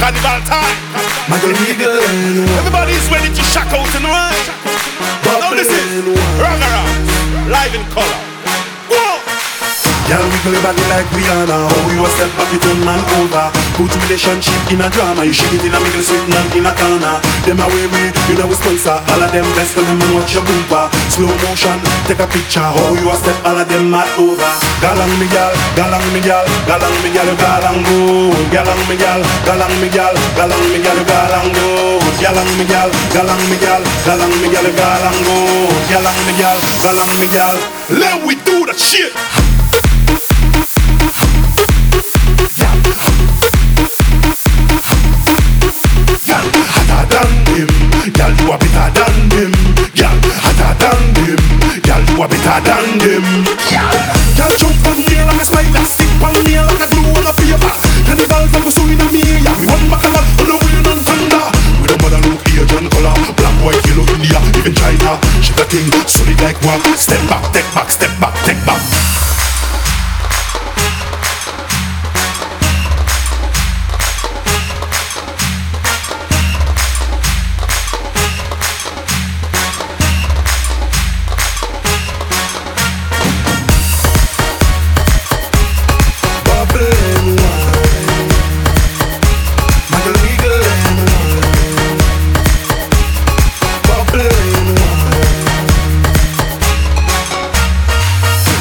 Carnival time. Regan. Everybody's ready to shock out and run. Girl, wiggle your body like Rihanna How you a step back, you turn man over Put relationship in a drama You shake it in a middle, sweet and in a corner Them away way, you know we sponsor All of them best, cause them watch your bumper Slow motion, take a picture How you a step, all of them mad over Galang me gal, galang me gal Galang me gal, galang go Galang me gal, galang me gal Galang me gal, galang go Galang me gal, galang me gal Galang me gal, galang go Galang me gal, galang me gal Let we do that shit than him. Girl, hotter than him. Girl, you a better than him. Girl, jump on me like a spider, stick on me like a glue on a paper. Cannibal from the swing of me, yeah. We want bacala on the wind and thunder. Don't bother look Asian color, black, white, yellow, India, even China. She got thing solid like rock. Step back, take back, step back, take back.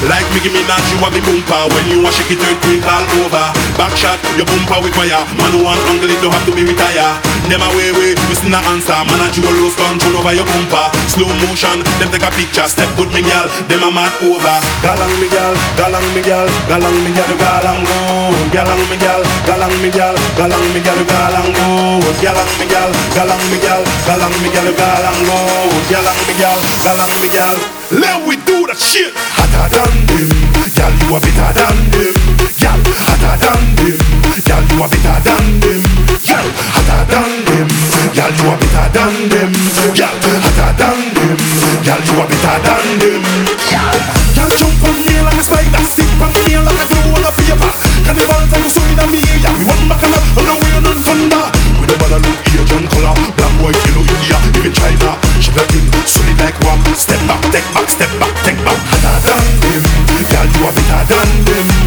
Like Nicki Minaj, you have the bumper When you want shake it, earthquake all over Back shot, your bumper with fire Man who want angle it, don't have to be retire Them away, way, you still not answer Man a jewel lose control over your bumper Slow motion, them take a picture Step with me, girl, them a mad over Galang me gal, galang me gal, galang me gal, galang go. Galang me gal, galang me gal, galang me gal, galang go. Galang me gal, galang me gal, galang me gal, galang go. Galang me gal, galang me gal. Let we do that shit Hotter than them, gal you a better than them. Gal hotter than them, gal you a better than them. Gal hotter than them, gal you a better than them. Gal hotter than them, gal you a better than them. Girl, you have it harder than them.